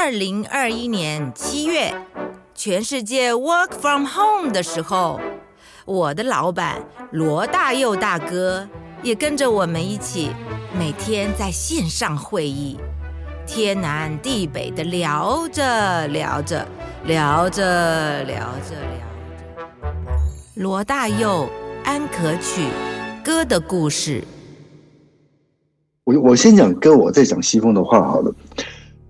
二零二一年七月，全世界 work from home 的时候，我的老板罗大佑大哥也跟着我们一起，每天在线上会议，天南地北的聊着聊着聊着聊着聊着。罗大佑安可曲歌的故事。我我先讲歌，我再讲西风的话好了。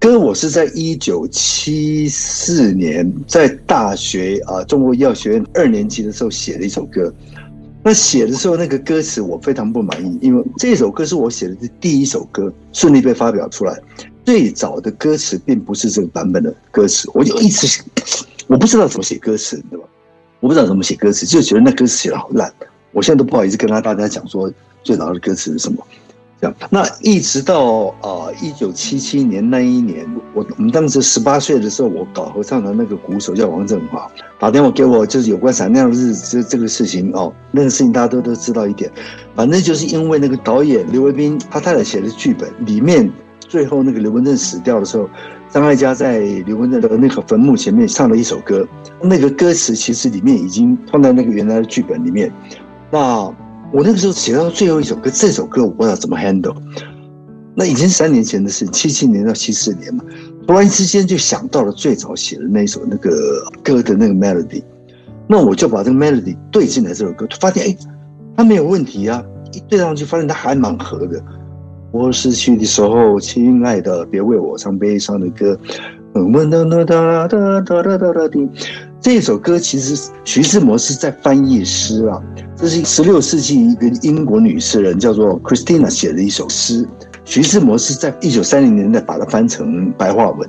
歌我是在一九七四年在大学啊中国医药学院二年级的时候写的一首歌。那写的时候那个歌词我非常不满意，因为这首歌是我写的第一首歌，顺利被发表出来。最早的歌词并不是这个版本的歌词，我就一直我不知道怎么写歌词，你知道吧？我不知道怎么写歌词，就觉得那歌词写的好烂。我现在都不好意思跟他大家讲说最早的歌词是什么。这样，那一直到啊，一九七七年那一年，我我们当时十八岁的时候，我搞合唱团那个鼓手叫王振华，打电话给我，就是有关闪亮的日子这这个事情哦，那个事情大家都都知道一点，反正就是因为那个导演刘维斌他太太写的剧本里面，最后那个刘文正死掉的时候，张艾嘉在刘文正的那个坟墓前面唱了一首歌，那个歌词其实里面已经放在那个原来的剧本里面，那。我那个时候写到最后一首歌，这首歌我不知道怎么 handle。那已经三年前的事，七七年到七四年嘛，突然之间就想到了最早写的那首那个歌的那个 melody，那我就把这个 melody 对进来这首歌，发现哎，它没有问题啊，一对上去发现它还蛮合的。我失去的时候，亲爱的，别为我唱悲伤的歌。这首歌其实徐志摩是在翻译诗啊，这是十六世纪一个英国女诗人叫做 Christina 写的一首诗。徐志摩是在一九三零年代把它翻成白话文，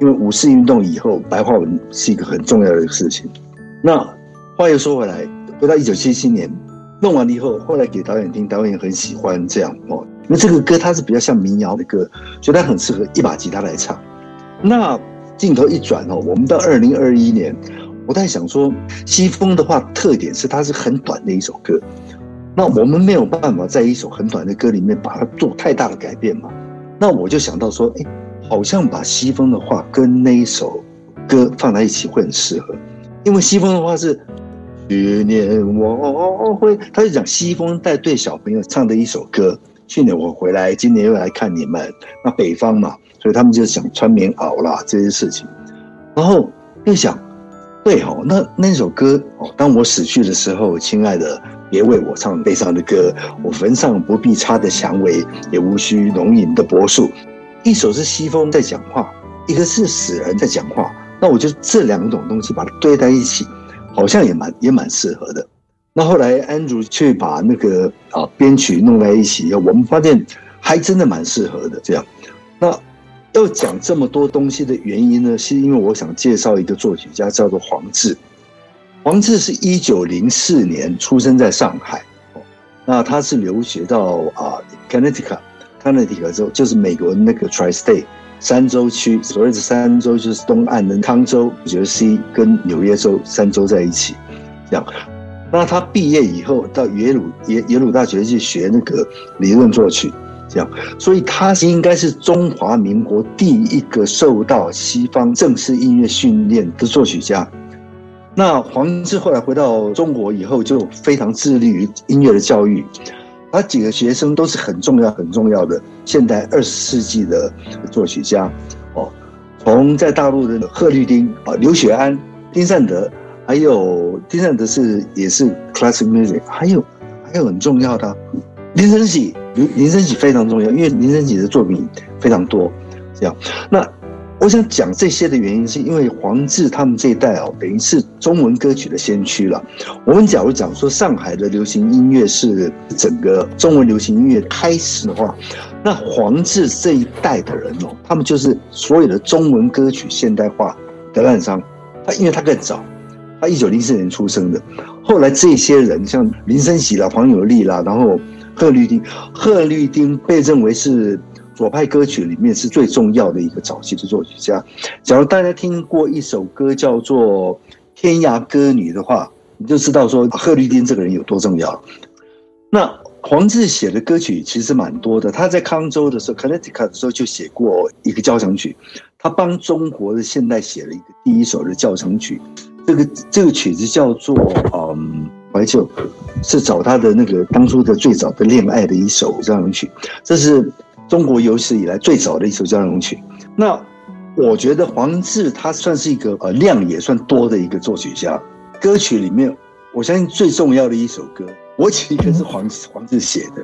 因为五四运动以后，白话文是一个很重要的事情。那话又说回来，回到一九七七年弄完了以后，后来给导演听，导演很喜欢这样哦，因为这个歌它是比较像民谣的歌，所以它很适合一把吉他来唱。那镜头一转哦，我们到二零二一年，我在想说，西风的话特点是它是很短的一首歌，那我们没有办法在一首很短的歌里面把它做太大的改变嘛？那我就想到说，哎，好像把西风的话跟那一首歌放在一起会很适合，因为西风的话是去年我会，他就讲西风带队小朋友唱的一首歌。去年我回来，今年又来看你们，那北方嘛。所以他们就想穿棉袄啦这些事情，然后又想，对哦，那那首歌哦，当我死去的时候，亲爱的，别为我唱悲伤的歌，我坟上不必插的蔷薇，也无需浓荫的柏树。一首是西风在讲话，一个是死人在讲话，那我就这两种东西把它堆在一起，好像也蛮也蛮适合的。那后来安竹去把那个啊编曲弄在一起，我们发现还真的蛮适合的。这样，那。要讲这么多东西的原因呢，是因为我想介绍一个作曲家，叫做黄志。黄志是一九零四年出生在上海，那他是留学到啊 Connecticut，Connecticut 州就是美国那个 Tri-State 三州区，所谓的三州就是东岸的康州、纽约西跟纽约州三州在一起。这样，那他毕业以后到耶鲁耶耶鲁大学去学那个理论作曲。这样，所以他应该是中华民国第一个受到西方正式音乐训练的作曲家。那黄志后来回到中国以后，就非常致力于音乐的教育。他几个学生都是很重要、很重要的现代二十世纪的作曲家。哦，从在大陆的贺绿汀啊、刘雪安、丁善德，还有丁善德是也是 classic music，还有还有很重要的。林晨喜，林林晨喜非常重要，因为林晨喜的作品非常多。这样，那我想讲这些的原因，是因为黄志他们这一代哦，等于是中文歌曲的先驱了。我们假如讲说上海的流行音乐是整个中文流行音乐开始的话，那黄志这一代的人哦，他们就是所有的中文歌曲现代化的烂商。他因为他更早，他一九零四年出生的，后来这些人像林森喜啦、黄有利啦，然后。贺绿汀，贺绿汀被认为是左派歌曲里面是最重要的一个早期的作曲家。假如大家听过一首歌叫做《天涯歌女》的话，你就知道说贺绿汀这个人有多重要。那黄志写的歌曲其实蛮多的，他在康州的时候，Connecticut 的时候就写过一个交响曲，他帮中国的现代写了一个第一首的教程曲，这个这个曲子叫做嗯怀旧，是找他的那个当初的最早的恋爱的一首交响曲，这是中国有史以来最早的一首交响曲。那我觉得黄志他算是一个呃量也算多的一个作曲家，歌曲里面我相信最重要的一首歌《国旗歌》是黄黄志写的。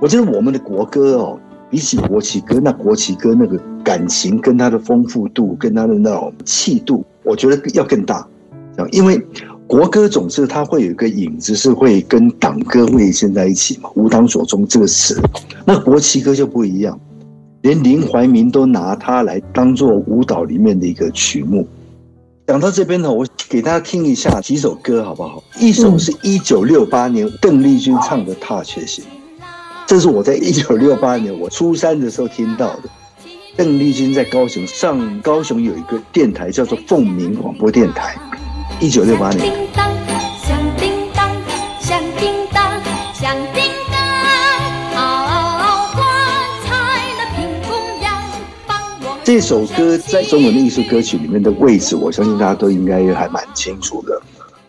我觉得我们的国歌哦，比起国旗歌，那国旗歌那个感情跟它的丰富度，跟它的那种气度，我觉得要更大。因为国歌总是它会有一个影子，是会跟党歌会现在一起嘛，“吾党所宗”这个词。那国旗歌就不一样，连林怀民都拿它来当做舞蹈里面的一个曲目。讲到这边呢，我给大家听一下几首歌好不好？一首是一九六八年邓丽君唱的《踏雪行》。这是我在一九六八年我初三的时候听到的，邓丽君在高雄上高雄有一个电台叫做凤鸣广播电台，一九六八年。这首歌在中文的艺术歌曲里面的位置，我相信大家都应该还蛮清楚的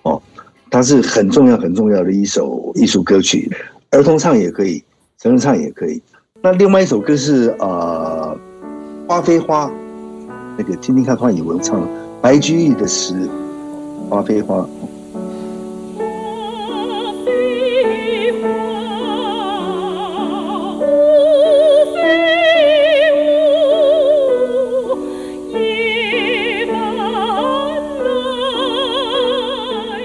哦。它是很重要很重要的一首艺术歌曲，儿童唱也可以。成人唱也可以。那另外一首歌是呃，花非花，那个听听看范以文唱白居易的诗《花非花》。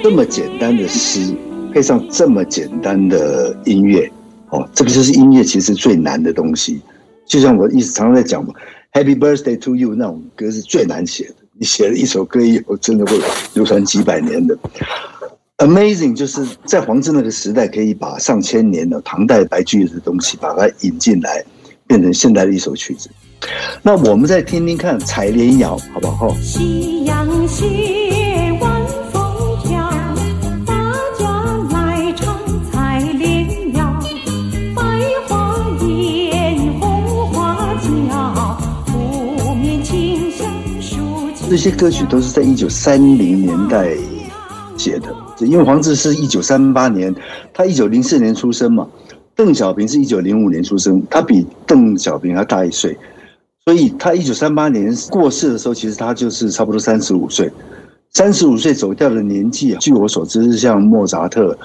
这么简单的诗，配上这么简单的音乐。哦，这个就是音乐其实最难的东西，就像我一直常常在讲嘛，Happy Birthday to You 那种歌是最难写的。你写了一首歌以后，真的会流传几百年的。Amazing 就是在黄志那个时代，可以把上千年的唐代白居易的东西把它引进来，变成现代的一首曲子。那我们再听听看《采莲谣》，好不好？夕阳西。这些歌曲都是在一九三零年代写的，因为黄志是一九三八年，他一九零四年出生嘛。邓小平是一九零五年出生，他比邓小平还大一岁，所以他一九三八年过世的时候，其实他就是差不多三十五岁。三十五岁走掉的年纪啊，据我所知是像莫扎特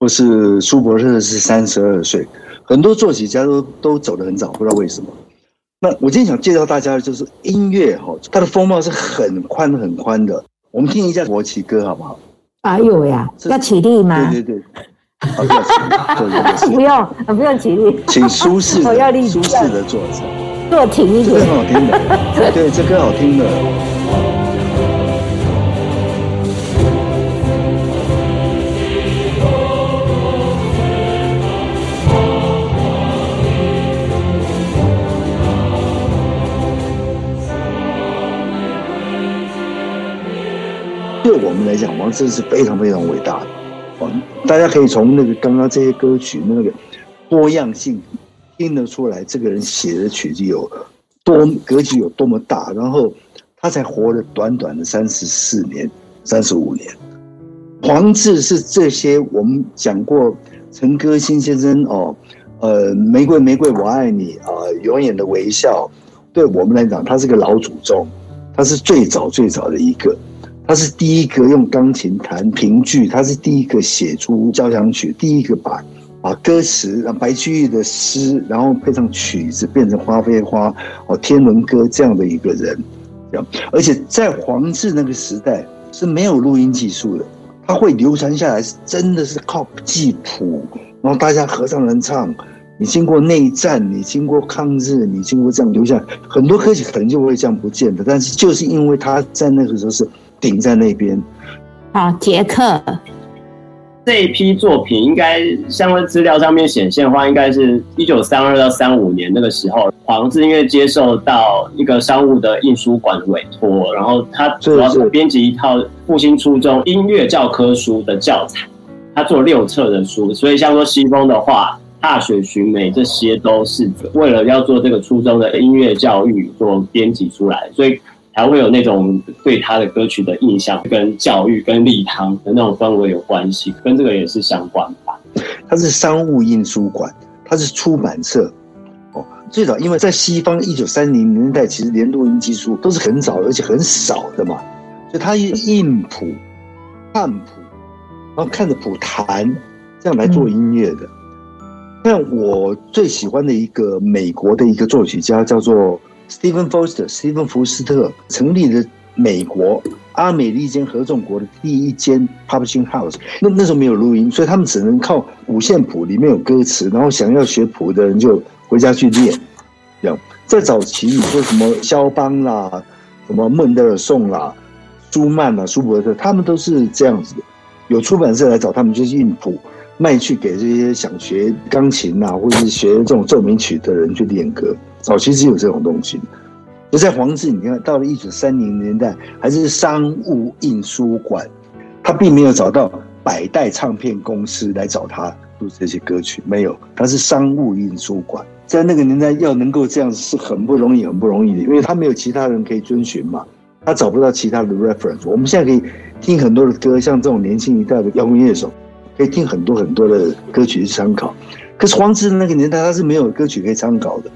或是舒伯特是三十二岁，很多作曲家都都走得很早，不知道为什么。那我今天想介绍大家的就是音乐哈，它的风貌是很宽很宽的。我们听一下国旗歌好不好？哎呦呀，要起立吗？对对对，不要起立，不用，不用起立，请舒适的、舒适的坐着，坐挺一点。这歌好听的，对，这歌好听的。讲，王志是非常非常伟大的。哦，大家可以从那个刚刚这些歌曲那个多样性听得出来，这个人写的曲子有多格局有多么大。然后他才活了短短的三十四年、三十五年。黄志是这些我们讲过，陈歌辛先生哦，呃，玫瑰玫瑰我爱你啊，永远的微笑。对我们来讲，他是个老祖宗，他是最早最早的一个。他是第一个用钢琴弹评剧，他是第一个写出交响曲，第一个把把歌词让白居易的诗，然后配上曲子变成花非花哦天伦歌这样的一个人，这样，而且在黄志那个时代是没有录音技术的，他会流传下来是真的是靠记谱，然后大家合唱人唱，你经过内战，你经过抗日，你经过这样留下很多歌曲可能就会这样不见的，但是就是因为他在那个时候是。顶在那边。好，杰克，这一批作品应该相关资料上面显现的话，应该是一九三二到三五年那个时候，黄志因为接受到一个商务的印书馆委托，然后他主要是编辑一套复兴初中音乐教科书的教材，他做六册的书，所以像说西风的话，大学寻美这些都是为了要做这个初中的音乐教育做编辑出来，所以才会有那种对他的歌曲的印象跟教育跟立堂的那种氛围有关系，跟这个也是相关吧。它是商务印书馆，它是出版社。哦，最早因为在西方一九三零年代，其实连录音技术都是很早而且很少的嘛，所以它印谱、看谱，然后看着谱弹，这样来做音乐的。像我最喜欢的一个美国的一个作曲家叫做 Stephen Foster，斯蒂芬·福斯特成立的美国阿美利坚合众国的第一间 publishing house。那那时候没有录音，所以他们只能靠五线谱，里面有歌词，然后想要学谱的人就回家去练。这样，在早期你说什么肖邦啦，什么孟德尔颂啦，舒曼啦，舒伯特，他们都是这样子的。有出版社来找他们，就是印谱。卖去给这些想学钢琴呐，或者是学这种奏鸣曲的人去练歌。早期是有这种东西。就在黄志，你看到了一九三零年代，还是商务印书馆，他并没有找到百代唱片公司来找他录这些歌曲，没有，他是商务印书馆。在那个年代，要能够这样是很不容易，很不容易的，因为他没有其他人可以遵循嘛，他找不到其他的 reference。我们现在可以听很多的歌，像这种年轻一代的摇滚乐手。可以听很多很多的歌曲去参考，可是黄志那个年代他是没有歌曲可以参考的。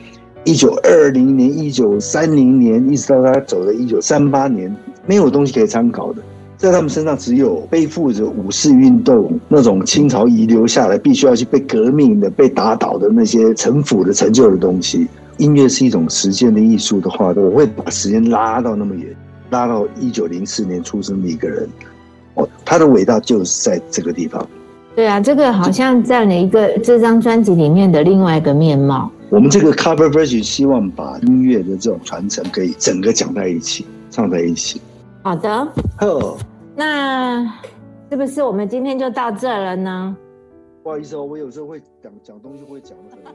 一九二零年、一九三零年，一直到他走的一九三八年，没有东西可以参考的。在他们身上只有背负着五四运动那种清朝遗留下来，必须要去被革命的、被打倒的那些城府的成就的东西。音乐是一种时间的艺术的话，我会把时间拉到那么远，拉到一九零四年出生的一个人。哦，他的伟大就是在这个地方。对啊，这个好像占了一个这张专辑里面的另外一个面貌。我们这个 cover version 希望把音乐的这种传承可以整个讲在一起，唱在一起。好的，呵，那是不是我们今天就到这了呢？不好意思哦，我有时候会讲讲东西会讲的